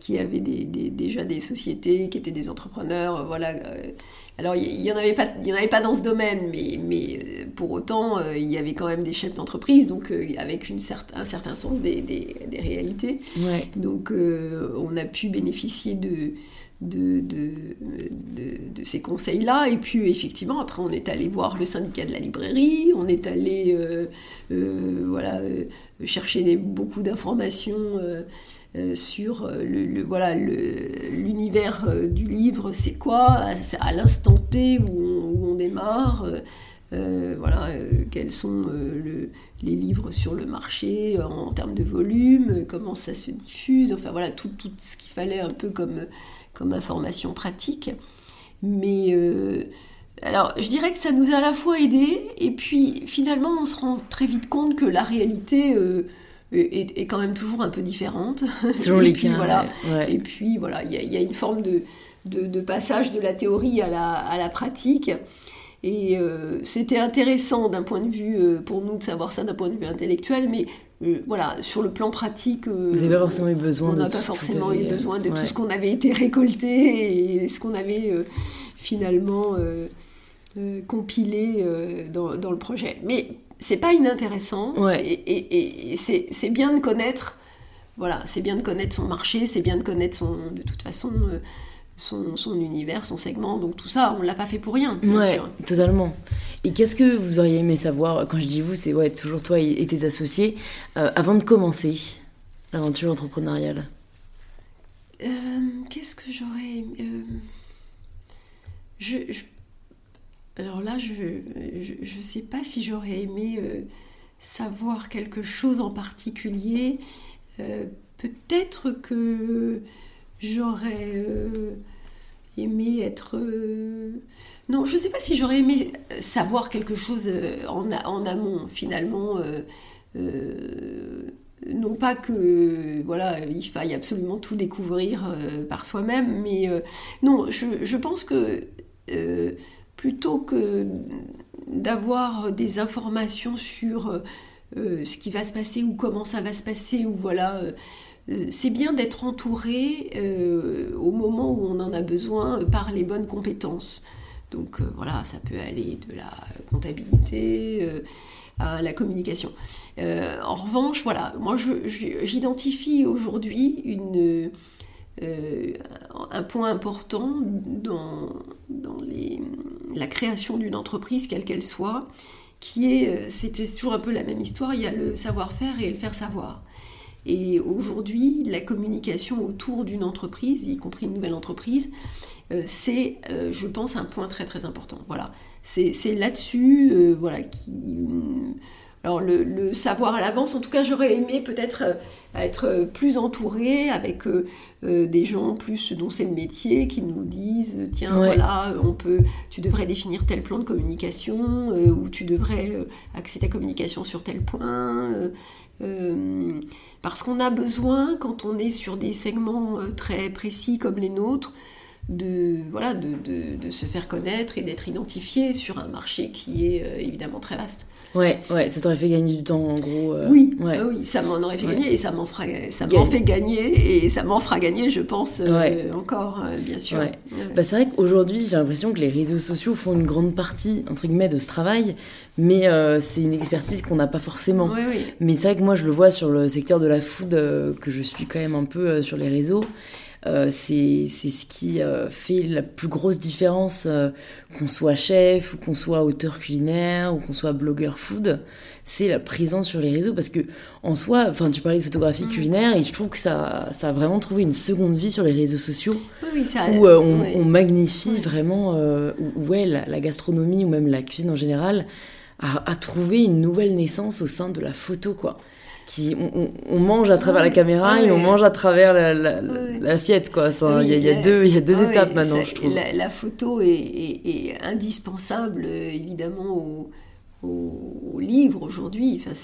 qui avaient des, déjà des sociétés, qui étaient des entrepreneurs, euh, voilà. Euh. Alors, il n'y en, en avait pas dans ce domaine, mais, mais pour autant, il y avait quand même des chefs d'entreprise, donc avec une un certain sens des, des, réalités. Donc, on a pu bénéficier de, de, de, de, ces conseils-là. Et puis, effectivement, après, on est allé voir le syndicat de la librairie, on est allé voilà, chercher des, beaucoup d'informations euh, euh, sur euh, le, voilà l'univers du livre, c'est quoi, à, l'instant T où on, démarre. voilà, quels sont les livres sur le marché en, termes de volume, comment ça se diffuse, enfin voilà, tout, tout ce qu'il fallait un peu comme, comme information pratique. Mais alors, je dirais que ça nous a à la fois aidé, et puis finalement, on se rend très vite compte que la réalité euh, est, quand même toujours un peu différente. Selon les puis, voilà. Et puis, voilà, il y, a une forme de, de, passage de la théorie à la, à la pratique. Et euh, c'était intéressant d'un point de vue, euh, pour nous, de savoir ça d'un point de vue intellectuel, mais voilà, sur le plan pratique, vous n'avez pas forcément eu besoin. On n'a pas forcément eu besoin de tout ce qu'on avait été récolté et ce qu'on avait finalement euh, compilé euh, dans, le projet. Mais c'est pas inintéressant et, c'est bien de connaître. Voilà, c'est bien de connaître son marché, c'est bien de connaître son, de toute façon euh, son, son, univers, son segment. Donc tout ça, on l'a pas fait pour rien. Bien ouais, totalement. Et qu'est-ce que vous auriez aimé savoir Quand je dis vous, c'est ouais, toujours toi et, tes associés. avant de commencer l'aventure entrepreneuriale? Qu'est-ce que j'aurais. Je, alors là, je ne sais pas si j'aurais aimé savoir quelque chose en particulier. Peut-être que j'aurais aimé être... Non, je ne sais pas si j'aurais aimé savoir quelque chose en, en amont, finalement non pas que voilà il faille absolument tout découvrir euh, par soi-même, mais euh, non, je, pense que euh, plutôt que d'avoir des informations sur ce qui va se passer ou comment ça va se passer ou voilà c'est bien d'être entouré au moment où on en a besoin par les bonnes compétences. Donc voilà, ça peut aller de la comptabilité à la communication. Euh, en revanche, voilà, moi j'identifie aujourd'hui euh, un point important dans, la création d'une entreprise, quelle qu'elle soit, qui est, euh, c'est toujours un peu la même histoire, il y a le savoir-faire et le faire savoir. Et aujourd'hui, la communication autour d'une entreprise, y compris une nouvelle entreprise, c'est, je pense, un point très très important. Voilà, c'est là-dessus, voilà, qui alors le, savoir à l'avance, en tout cas j'aurais aimé peut-être euh, être plus entourée avec euh, euh, des gens plus dont c'est le métier qui nous disent tiens voilà on peut tu devrais définir tel plan de communication ou tu devrais axer ta communication sur tel point parce qu'on a besoin quand on est sur des segments très précis comme les nôtres de, de, se faire connaître et d'être identifié sur un marché qui est évidemment très vaste. Ouais, ouais, ça t'aurait fait gagner du temps en gros. Euh, oui, ouais. oui, ça m'en aurait fait gagner et ça m'en fera, ça m'en fait gagner et ça m'en fera gagner, je pense, euh, encore, euh, bien sûr. Bah, c'est vrai qu'aujourd'hui, j'ai l'impression que les réseaux sociaux font une grande partie, entre guillemets, de ce travail, mais c'est une expertise qu'on n'a pas forcément. Mais c'est vrai que moi, je le vois sur le secteur de la food, que je suis quand même un peu sur les réseaux. Euh, c'est ce qui euh, fait la plus grosse différence, euh, qu'on soit chef ou qu'on soit auteur culinaire ou qu'on soit blogueur food, c'est la présence sur les réseaux. Parce que en soi, enfin tu parlais de photographie mm. culinaire et je trouve que ça, ça a vraiment trouvé une seconde vie sur les réseaux sociaux. Où on, magnifie vraiment où, la, gastronomie ou même la cuisine en général a, a trouvé une nouvelle naissance au sein de la photo quoi qui on, mange à travers la caméra et on mange à travers l'assiette quoi. Il y, a deux, y a deux étapes maintenant. Je trouve. La, photo est, indispensable évidemment au, au, livre aujourd'hui. Enfin,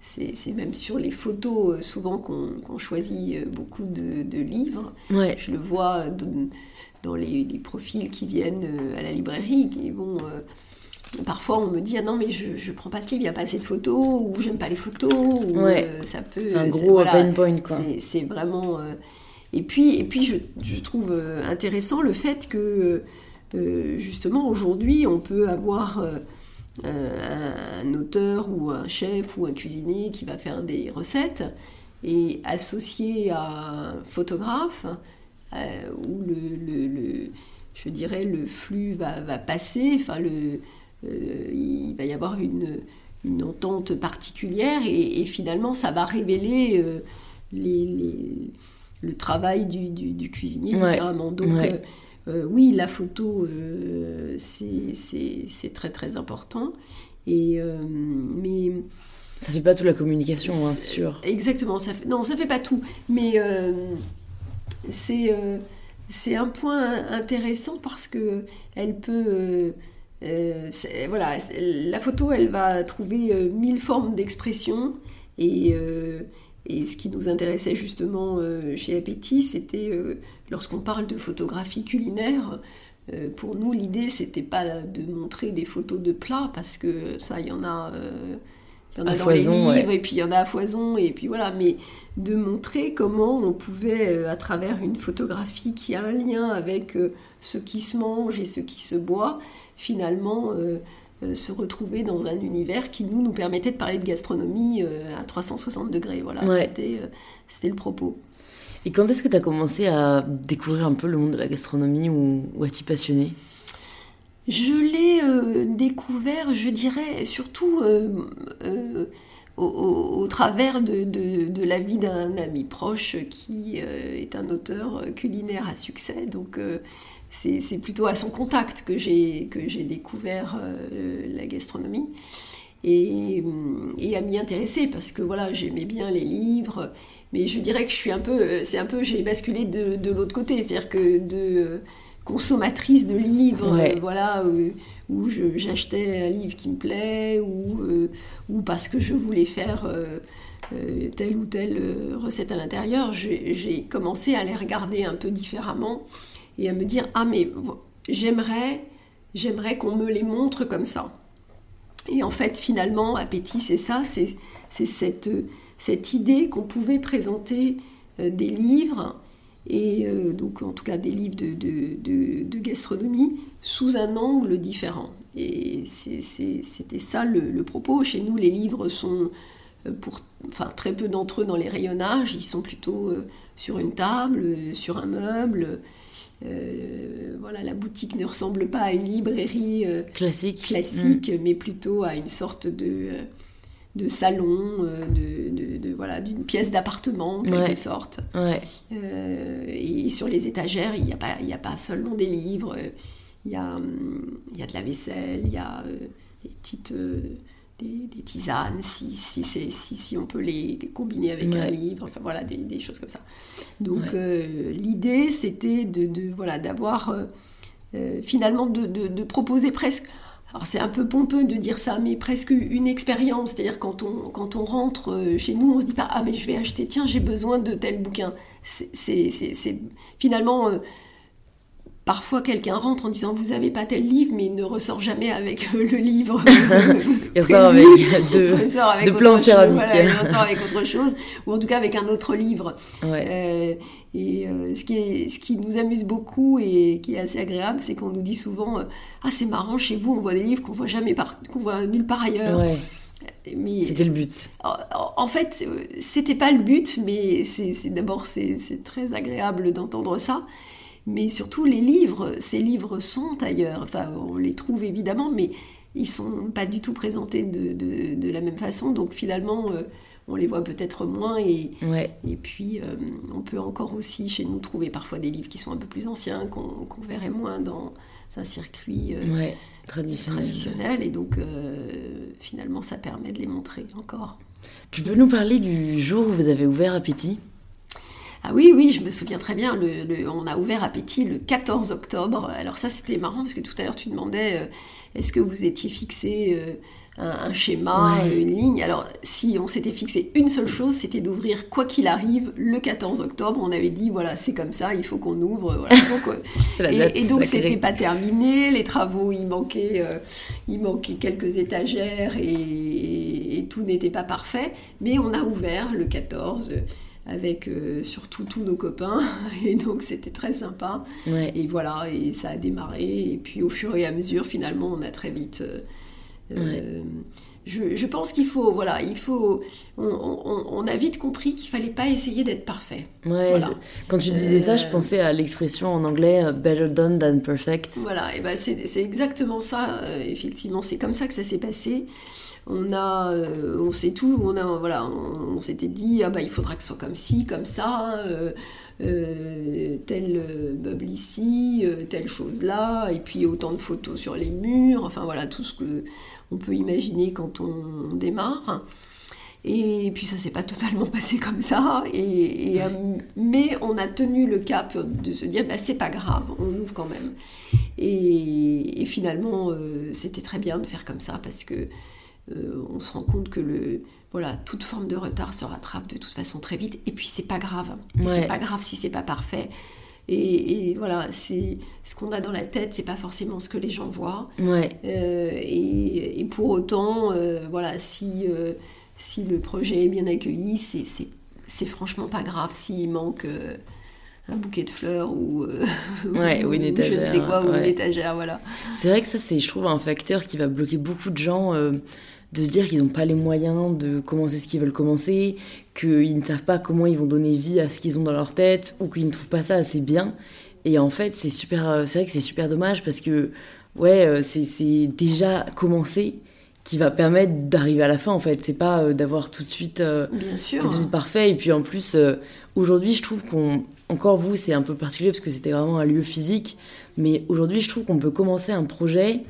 c'est même sur les photos euh, souvent qu'on choisit euh, beaucoup de, livres. Je le vois dans les, profils qui viennent euh, à la librairie qui vont Parfois, on me dit ah non mais je je prends pas ce livre, il n'y a pas assez de photos ou j'aime pas les photos. Ou, ouais. Euh, ça peut. C'est un gros voilà, point quoi. C'est vraiment. Euh, et puis et puis je, je, trouve euh, intéressant le fait que justement aujourd'hui on peut avoir un, auteur ou un chef ou un cuisinier qui va faire des recettes et associé à un photographe où le, le, je dirais le flux va, va passer, enfin le il va y avoir une, une entente particulière et, finalement ça va révéler euh, les, le travail du, du, cuisinier différemment. Donc euh, oui, la photo c'est très très important. Et, mais ça fait pas toute la communication, hein, sûr. Exactement, ça fait, non, ça fait pas tout, mais c'est c'est un point intéressant parce que elle peut euh, voilà, la photo, elle va trouver euh, mille formes d'expression. Et, euh, et, ce qui nous intéressait justement chez Appétit, c'était lorsqu'on parle de photographie culinaire, pour nous, l'idée, c'était pas de montrer des photos de plats, parce que ça, il y en a, il y en a dans les livres, et puis il y en a à foison, et puis voilà, mais de montrer comment on pouvait, à travers une photographie qui a un lien avec ce qui se mange et ce qui se boit, finalement euh, euh, se retrouver dans un univers qui nous nous permettait de parler de gastronomie euh, à 360 degrés. Voilà, c'était, c'était le propos. Et quand est-ce que tu as commencé à découvrir un peu le monde de la gastronomie ou, ou à t'y passionner? Je l'ai découvert, je dirais, surtout au, travers de, de, la vie d'un ami proche qui est un auteur culinaire à succès. Donc c'est plutôt à son contact que j'ai découvert la gastronomie. Et, et à m'y intéresser parce que voilà, j'aimais bien les livres, mais je dirais que je suis un peu, c'est un peu, j'ai basculé de, de l'autre côté, c'est-à-dire que de consommatrice de livres, voilà, euh, où j'achetais un livre qui me plaît, ou, euh, ou parce que je voulais faire euh, telle ou telle recette à l'intérieur, j'ai commencé à les regarder un peu différemment et à me dire ah mais j'aimerais j'aimerais qu'on me les montre comme ça. Et en fait, finalement, appétit, c'est ça, c'est cette, cette idée qu'on pouvait présenter euh, des livres, et euh, donc en tout cas des livres de, de, gastronomie, sous un angle différent. Et c'était ça le, propos. Chez nous, les livres sont, euh, pour enfin, très peu d'entre eux dans les rayonnages, ils sont plutôt sur une table, sur un meuble. Euh, voilà, la boutique ne ressemble pas à une librairie euh, classique, classique mm. mais plutôt à une sorte de, euh, de salon, de, voilà, d'une pièce d'appartement en quelque sorte. et sur les étagères, il n'y a, pas, a pas seulement des livres, il y a, il y a de la vaisselle, il y a des petites des, tisanes, si, si, si, si, on peut les combiner avec un livre, enfin voilà, des, des, choses comme ça. Donc euh, l'idée, c'était de, de, voilà, d'avoir euh, euh, finalement de, de, proposer presque, alors c'est un peu pompeux de dire ça, mais presque une expérience, c'est-à-dire quand on, quand on rentre chez nous, on se dit pas, ah mais je vais acheter, tiens, j'ai besoin de tel bouquin. C'est finalement Parfois, quelqu'un rentre en disant Vous n'avez pas tel livre, mais il ne ressort jamais avec euh, le livre. il ressort avec de, de plans céramiques. il ressort avec autre chose, ou en tout cas avec un autre livre. Euh, et euh, ce, qui est, ce qui nous amuse beaucoup et qui est assez agréable, c'est qu'on nous dit souvent Ah, c'est marrant, chez vous, on voit des livres qu'on voit jamais qu'on voit nulle part ailleurs. C'était le but. En, fait, c'était pas le but, mais c'est d'abord c'est très agréable d'entendre ça mais surtout les livres, ces livres sont ailleurs, enfin on les trouve évidemment, mais ils sont pas du tout présentés de, de, la même façon, donc finalement euh, on les voit peut-être moins et, et puis euh, on peut encore aussi chez nous trouver parfois des livres qui sont un peu plus anciens, qu'on verrait moins dans un circuit euh, traditionnel. traditionnel. et donc finalement ça permet de les montrer encore. Tu peux nous parler du jour où vous avez ouvert Appétit? Ah oui, oui, je me souviens très bien. Le, on a ouvert Appétit le 14 octobre. Alors ça, c'était marrant parce que tout à l'heure, tu demandais euh, est-ce que vous étiez fixé euh, un, schéma, une ligne? Alors si on s'était fixé une seule chose, c'était d'ouvrir quoi qu'il arrive le 14 octobre. On avait dit voilà, c'est comme ça, il faut qu'on ouvre. Voilà. Donc, euh, et, donc c'était pas terminé. Les travaux, il manquait, il manquait quelques étagères et, et tout n'était pas parfait. Mais on a ouvert le 14 avec euh, surtout tous nos copains. Et donc c'était très sympa. Et voilà et ça a démarré. Et puis au fur et à mesure finalement on a très vite euh, euh, je, je, pense qu'il faut voilà il faut on, on, a vite compris qu'il fallait pas essayer d'être parfait. Ouais, quand tu disais ça je pensais à l'expression en anglais better done than perfect. Voilà et ben c'est exactement ça effectivement. C'est comme ça que ça s'est passé on a, euh, on sait tout, on a, voilà, on, s'était dit, ah bah il faudra que ce soit comme ci, comme ça, euh, euh, tel meuble ici, telle chose là, et puis autant de photos sur les murs, enfin voilà, tout ce que on peut imaginer quand on, démarre. Et puis ça s'est pas totalement passé comme ça, et, mais on a tenu le cap de se dire, bah, c'est pas grave, on ouvre quand même. Et, et finalement, c'était très bien de faire comme ça parce que euh, on se rend compte que le, voilà, toute forme de retard se rattrape de toute façon très vite. Et puis c'est pas grave. C'est pas grave si c'est pas parfait. Et, voilà, c'est ce qu'on a dans la tête, c'est pas forcément ce que les gens voient. Ouais. Euh, et, pour autant, euh, voilà, si, si le projet est bien accueilli, c'est franchement pas grave s'il manque un bouquet de fleurs ou, une étagère, je ne sais quoi, ou une étagère, voilà. C'est vrai que ça, c'est, je trouve, un facteur qui va bloquer beaucoup de gens de se dire qu'ils n'ont pas les moyens de commencer ce qu'ils veulent commencer, qu'ils ne savent pas comment ils vont donner vie à ce qu'ils ont dans leur tête, ou qu'ils ne trouvent pas ça assez bien. Et en fait, c'est super, euh, c'est vrai que c'est super dommage parce que, ouais, euh, c'est déjà commencé. qui va permettre d'arriver à la fin en fait. C'est pas euh, d'avoir tout de suite euh, Bien sûr. tout de suite parfait. Et puis en plus, euh, aujourd'hui, je trouve qu'on. Encore vous, c'est un peu particulier parce que c'était vraiment un lieu physique. Mais aujourd'hui, je trouve qu'on peut commencer un projet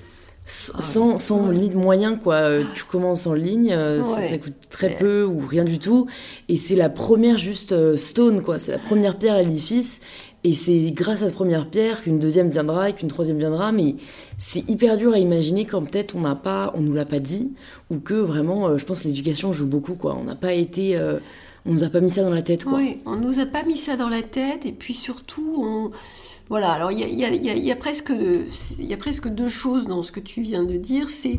sans, sans ouais. limite moyen quoi. Euh, Tu commences en ligne, euh, ça, Ouais. ça coûte très peu ou rien du tout. Et c'est la première juste euh, stone quoi. C'est la première pierre à l'édifice. Et c'est grâce à cette première pierre qu'une deuxième viendra et qu'une troisième viendra. Mais c'est hyper dur à imaginer quand peut-être on n'a pas, on nous l'a pas dit, ou que vraiment, je pense que l'éducation joue beaucoup quoi. On n'a pas été, on nous a pas mis ça dans la tête quoi. Oui, on nous a pas mis ça dans la tête et puis surtout, on... voilà, alors il y a, y a- y a- il y a presque, y a presque deux choses dans ce que tu viens de dire. C'est,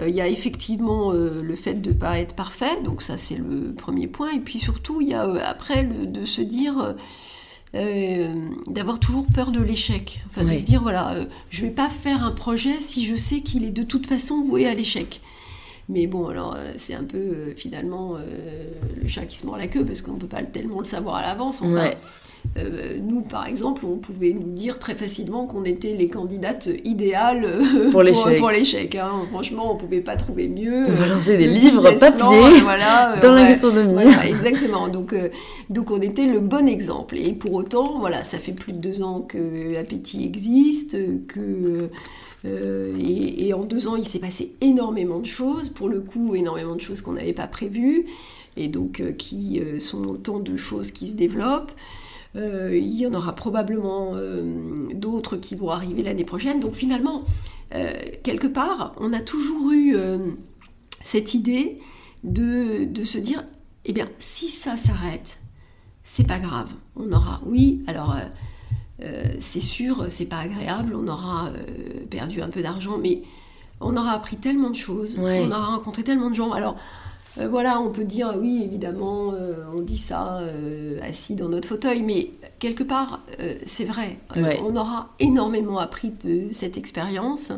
euh, il y a effectivement euh, le fait de ne pas être parfait, donc ça c'est le premier point. Et puis surtout, il y a euh, après le, de se dire... d'avoir toujours peur de l'échec. Enfin, de se dire, voilà, je vais pas faire un projet si je sais qu'il est de toute façon voué à l'échec. Mais bon, alors euh, c'est un peu euh, finalement euh, le chat qui se mord la queue parce qu'on peut pas tellement le savoir à l'avance. Enfin, Ouais. Euh, nous, par exemple, on pouvait nous dire très facilement qu'on était les candidates idéales euh, Pour l'échec. pour hein. Franchement, on pouvait pas trouver mieux. On va Euh, lancer des livres papier plan, voilà, dans la gastronomie. Voilà, exactement. Donc, euh, donc on était le bon exemple. Et pour autant, voilà, ça fait plus de deux ans que Appétit existe, que et, et en deux ans, il s'est passé énormément de choses. Pour le coup, énormément de choses qu'on n'avait pas prévues et donc euh, qui euh, sont autant de choses qui se développent. Euh, il y en aura probablement euh, d'autres qui vont arriver l'année prochaine. Donc finalement, euh, quelque part, on a toujours eu cette idée de, de se dire, eh bien, si ça s'arrête, c'est pas grave. On aura, oui, alors c'est sûr, c'est pas agréable, on aura perdu un peu d'argent, mais on aura appris tellement de choses, Ouais. on aura rencontré tellement de gens. Alors euh, voilà, on peut dire, oui, évidemment, euh, on dit ça euh, assis dans notre fauteuil, mais quelque part, c'est vrai. Ouais. on aura énormément appris de cette expérience.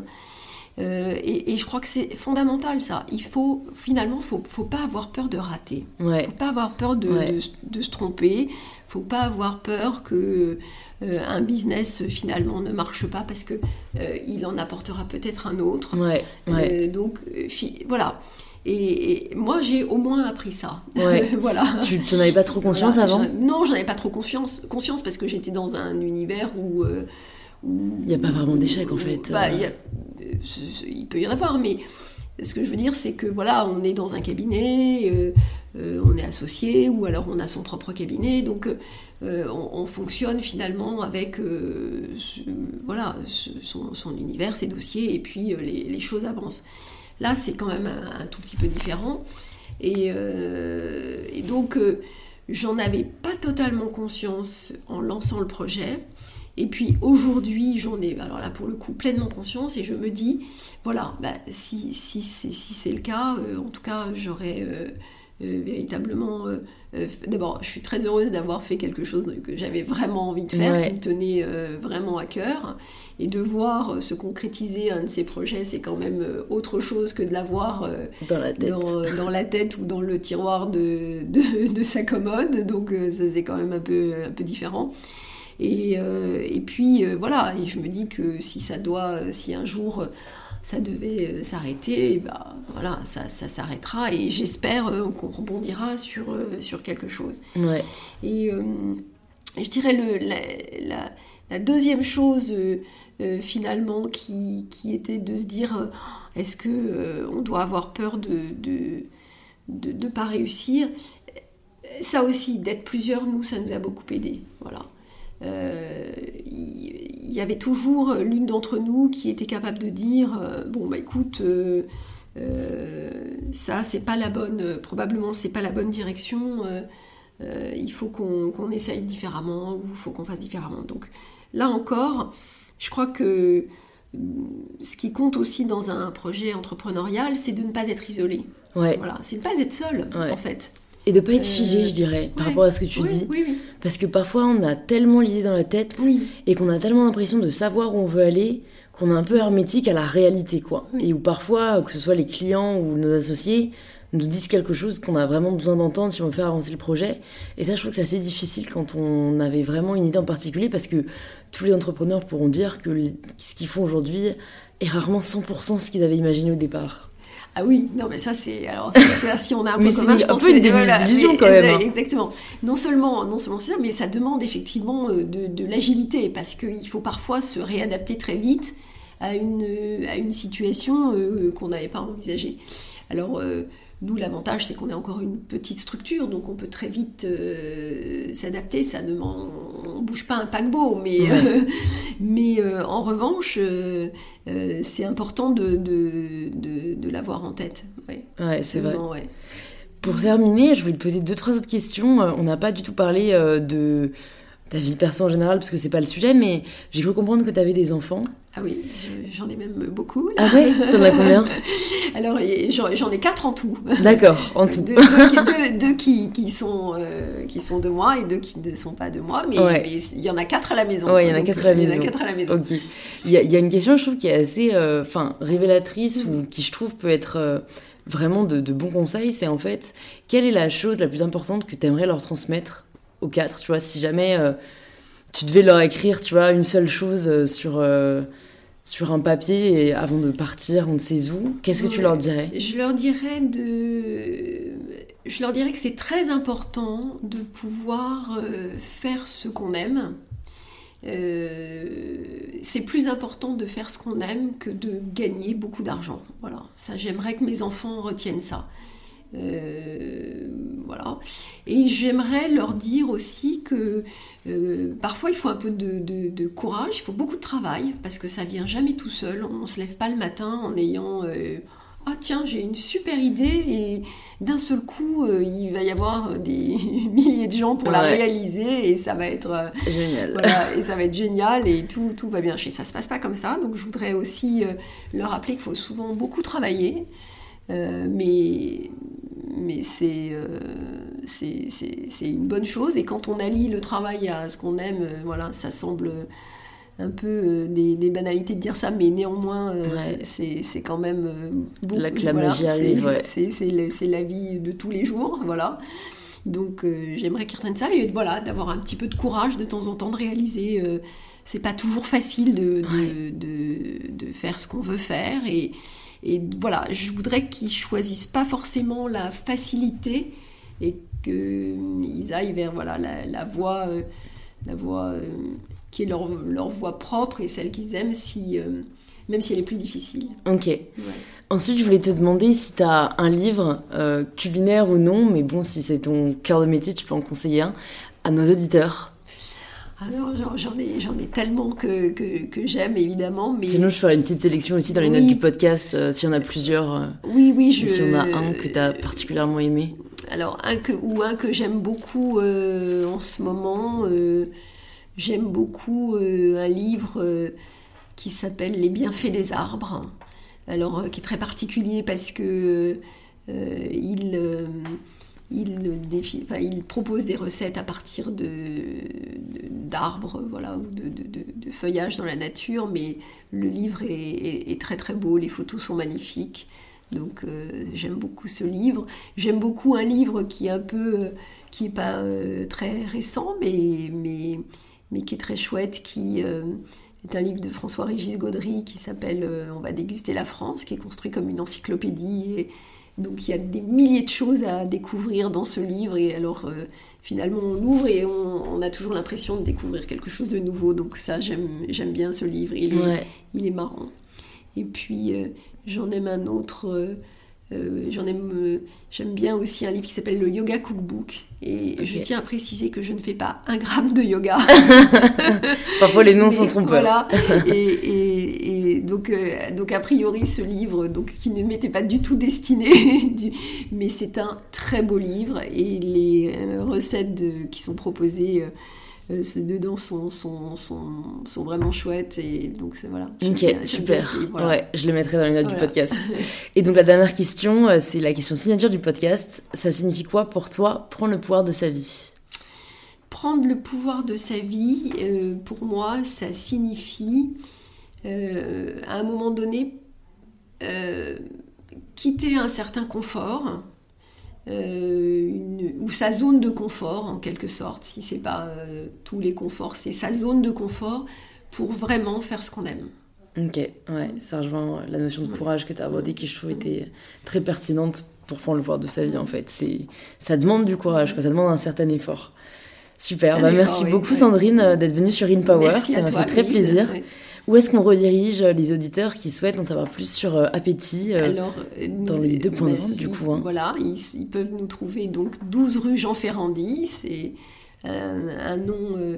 Et, et je crois que c'est fondamental ça. Il faut finalement, faut, faut pas avoir peur de rater. Ouais. Faut pas avoir peur de, Ouais. de, de se tromper. Faut pas avoir peur que un business finalement ne marche pas parce que il en apportera peut-être un autre. Donc fi- voilà. Et, et moi j'ai au moins appris ça. Ouais. voilà. Tu n'en avais pas trop conscience Voilà, avant? Non, j'en avais pas trop conscience, conscience parce que j'étais dans un univers où. euh, Il n'y a pas vraiment d'échec en fait. bah, il, y a- ce- ce- il peut y en avoir, mais ce que je veux dire, c'est que voilà, on est dans un cabinet, euh, euh, on est associé, ou alors on a son propre cabinet, donc euh, on, on fonctionne finalement avec ce- voilà, ce- son, son univers, ses dossiers, et puis les, les choses avancent. Là, c'est quand même un, tout petit peu différent. Et, euh, donc, euh, j'en avais pas totalement conscience en lançant le projet. Et puis aujourd'hui, j'en ai, alors là pour le coup, pleinement conscience et je me dis, voilà, bah, si, si, c'est- si c'est le cas, euh, en tout cas, j'aurais euh, véritablement. euh, euh, D'abord, je suis très heureuse d'avoir fait quelque chose que j'avais vraiment envie de faire, Ouais. qui me tenait vraiment à cœur. Et de voir se concrétiser un de ces projets, c'est quand même autre chose que de l'avoir Dans la tête. dans, dans la tête ou dans le tiroir de, de, de sa commode. Donc ça c'est quand même un peu, un peu différent. Et, et puis voilà, et je me dis que si ça doit, si un jour ça devait euh, s'arrêter, bah, voilà, ça, ça s'arrêtera et j'espère euh, qu'on rebondira sur, euh, sur quelque chose. Ouais. Et euh, je dirais le, la, la- la deuxième chose finalement qui, qui était de se dire est-ce que on doit avoir peur de de, de, de pas réussir? Ça aussi d'être plusieurs nous ça nous a beaucoup aidé voilà il il y, avait toujours l'une d'entre nous qui était capable de dire euh, bon bah écoute euh, euh, ça c'est pas la bonne euh, probablement c'est pas la bonne direction euh, euh, il faut qu'on qu'on essaye différemment ou il faut qu'on fasse différemment. Donc là encore, je crois que hum, ce qui compte aussi dans un projet entrepreneurial, c'est de ne pas être isolé. Ouais. Voilà, c'est de ne pas être seul Ouais. en fait. Et de pas être Euh, figé, je dirais, par ouais. rapport à ce que tu oui, dis. oui, oui, Parce que parfois, on a tellement l'idée dans la tête et qu'on a tellement l'impression de savoir où on veut aller qu'on est un peu hermétique à la réalité, quoi. Et où parfois, que ce soit les clients ou nos associés, nous disent quelque chose qu'on a vraiment besoin d'entendre si on veut faire avancer le projet. Et ça, je trouve que c'est assez difficile quand on avait vraiment une idée en particulier parce que tous les entrepreneurs pourront dire que ce qu'ils font aujourd'hui est rarement 100% ce qu'ils avaient imaginé au départ. Ah oui, non mais ça c'est alors c'est si on a un peu commun, je pense un peu une voilà, quand même. Hein. Exactement. Non seulement non seulement ça, mais ça demande effectivement euh, de, de l'agilité parce qu'il faut parfois se réadapter très vite à une à une situation euh, qu'on n'avait pas envisagée. Alors euh, nous, l'avantage, c'est qu'on est encore une petite structure, donc on peut très vite euh, s'adapter. Ça ne on, bouge pas un paquebot, mais, euh, mais euh, en revanche, c'est important de, de, l'avoir en tête. Ouais, c'est vrai. Pour terminer, je voulais te poser deux, trois autres questions. On n'a pas du tout parlé de ta vie perso en général, parce que c'est pas le sujet, mais j'ai cru comprendre que tu avais des enfants. Ah oui, j'en ai même beaucoup. Ah ouais T'en as combien? Alors, j'en ai quatre en tout. D'accord, en tout. Deux, qui, qui, sont, euh, qui sont de moi et deux qui ne sont pas de moi, mais il y en a quatre à la maison. Ouais, il y en a quatre à la maison. Il y en a quatre à la maison. Ok. Il y, a, une question, je trouve, qui est assez euh, révélatrice ou qui, je trouve, peut être euh, vraiment de, de bons conseils. C'est en fait, quelle est la chose la plus importante que tu aimerais leur transmettre aux quatre? Tu vois, si jamais tu devais leur écrire, tu vois, une seule chose sur sur un papier et avant de partir, on ne sait où, qu'est-ce que tu leur dirais? Je leur dirais de, je leur dirais que c'est très important de pouvoir euh, faire ce qu'on aime. Euh, c'est plus important de faire ce qu'on aime que de gagner beaucoup d'argent. Voilà, ça j'aimerais que mes enfants retiennent ça. Euh, voilà. Et j'aimerais leur dire aussi que euh, parfois il faut un peu de, courage, il faut beaucoup de travail, parce que ça vient jamais tout seul. On ne se lève pas le matin en ayant euh, Ah tiens, j'ai une super idée et d'un seul coup il va y avoir des milliers de gens pour la réaliser et ça va être génial. et ça va être génial et tout, tout va bien. Ça se passe pas comme ça, donc je voudrais aussi leur rappeler qu'il faut souvent beaucoup travailler. mais mais euh, c'est une bonne chose. Et quand on allie le travail à ce qu'on aime, euh, voilà, ça semble un peu euh, des, des, banalités de dire ça, mais néanmoins, c'est quand même beaucoup. La, la magie arrive, C'est la vie de tous les jours, voilà. Donc j'aimerais qu'ils retiennent ça et voilà, d'avoir un petit peu de courage de temps en temps de réaliser. c'est pas toujours facile de, de, de, de faire ce qu'on veut faire et, et voilà, je voudrais qu'ils choisissent pas forcément la facilité et qu'ils aillent vers voilà, la, voie, euh, la voie euh, qui est leur, leur, voie propre et celle qu'ils aiment, si, euh, même si elle est plus difficile. Ok. Ensuite, je voulais te demander si tu as un livre culinaire ou non, mais bon, si c'est ton cœur de métier, tu peux en conseiller un à nos auditeurs. Alors, j'en ai, j'en ai tellement que, que, j'aime, évidemment. Mais... Sinon, je ferai une petite sélection aussi dans les notes du podcast, euh, s'il y en a plusieurs. Euh, oui, oui, je... S'il y en a un que tu as particulièrement aimé. Alors, un que, ou un que j'aime beaucoup euh, en ce moment, j'aime beaucoup un livre qui s'appelle Les bienfaits des arbres. Alors, qui est très particulier parce que il il, propose des recettes à partir d'arbres, de, voilà, ou de, de, feuillage dans la nature, mais le livre est, très très beau, les photos sont magnifiques. Donc euh, j'aime beaucoup ce livre. J'aime beaucoup un livre qui est un peu, qui est pas euh, très récent, mais, mais, mais qui est très chouette, qui euh, est un livre de François-Régis Gaudry qui s'appelle On va déguster la France, qui est construit comme une encyclopédie donc il y a des milliers de choses à découvrir dans ce livre et alors euh, finalement on l'ouvre et on, a toujours l'impression de découvrir quelque chose de nouveau. Donc ça j'aime bien ce livre, il est, il est marrant. Et puis euh, j'en aime un autre euh, euh, j'en aime, euh, j'aime bien aussi un livre qui s'appelle le Yoga Cookbook. Et je tiens à préciser que je ne fais pas un gramme de yoga. Parfois les noms sont trompeurs. Voilà. Et, donc, euh, donc a priori ce livre, donc qui ne m'était pas du tout destiné, mais c'est un très beau livre et les recettes qui sont proposées euh, dedans sont, sont, sont, vraiment chouettes et donc c'est voilà. Ok, super. Ouais, je les mettrai dans les notes du podcast. Et donc la dernière question, euh, c'est la question signature du podcast. Ça signifie quoi pour toi prendre le pouvoir de sa vie? Prendre le pouvoir de sa vie, euh, pour moi, ça signifie à un moment donné quitter un certain confort euh, ou sa zone de confort en quelque sorte, si c'est pas euh, tous les conforts, c'est sa zone de confort pour vraiment faire ce qu'on aime. Ok, ouais, ça rejoint la notion de courage que tu as abordée qui je trouve était très pertinente pour prendre le pouvoir de sa vie en fait. C'est, ça demande du courage, ça demande un certain effort. Super, bah, merci beaucoup Sandrine euh, d'être venue sur InPower, ça m'a fait très plaisir. Où est-ce qu'on redirige les auditeurs qui souhaitent en savoir plus sur euh, Appétit euh, Alors, dans les deux points de vente du coup hein. Voilà, ils, peuvent nous trouver donc 12 rue Jean Ferrandi, c'est un, nom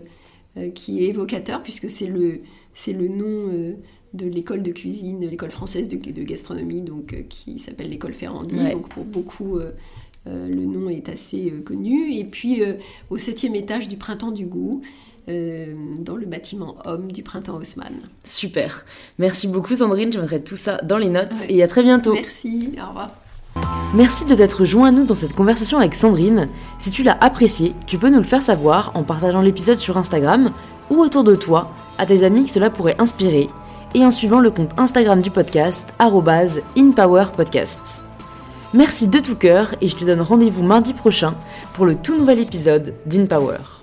qui est évocateur puisque c'est le, c'est le nom de l'école de cuisine, l'école française de, gastronomie, donc qui s'appelle l'école Ferrandi. Donc pour beaucoup, euh, le nom est assez euh, connu. Et puis euh, au septième étage du Printemps du Goût, dans le bâtiment Homme du Printemps Haussmann. Super. Merci beaucoup Sandrine, je mettrai tout ça dans les notes et à très bientôt. Merci, au revoir. Merci de t'être joint à nous dans cette conversation avec Sandrine. Si tu l'as apprécié, tu peux nous le faire savoir en partageant l'épisode sur Instagram ou autour de toi, à tes amis que cela pourrait inspirer, et en suivant le compte Instagram du podcast, InPowerPodcast. Merci de tout cœur et je te donne rendez-vous mardi prochain pour le tout nouvel épisode d'InPower.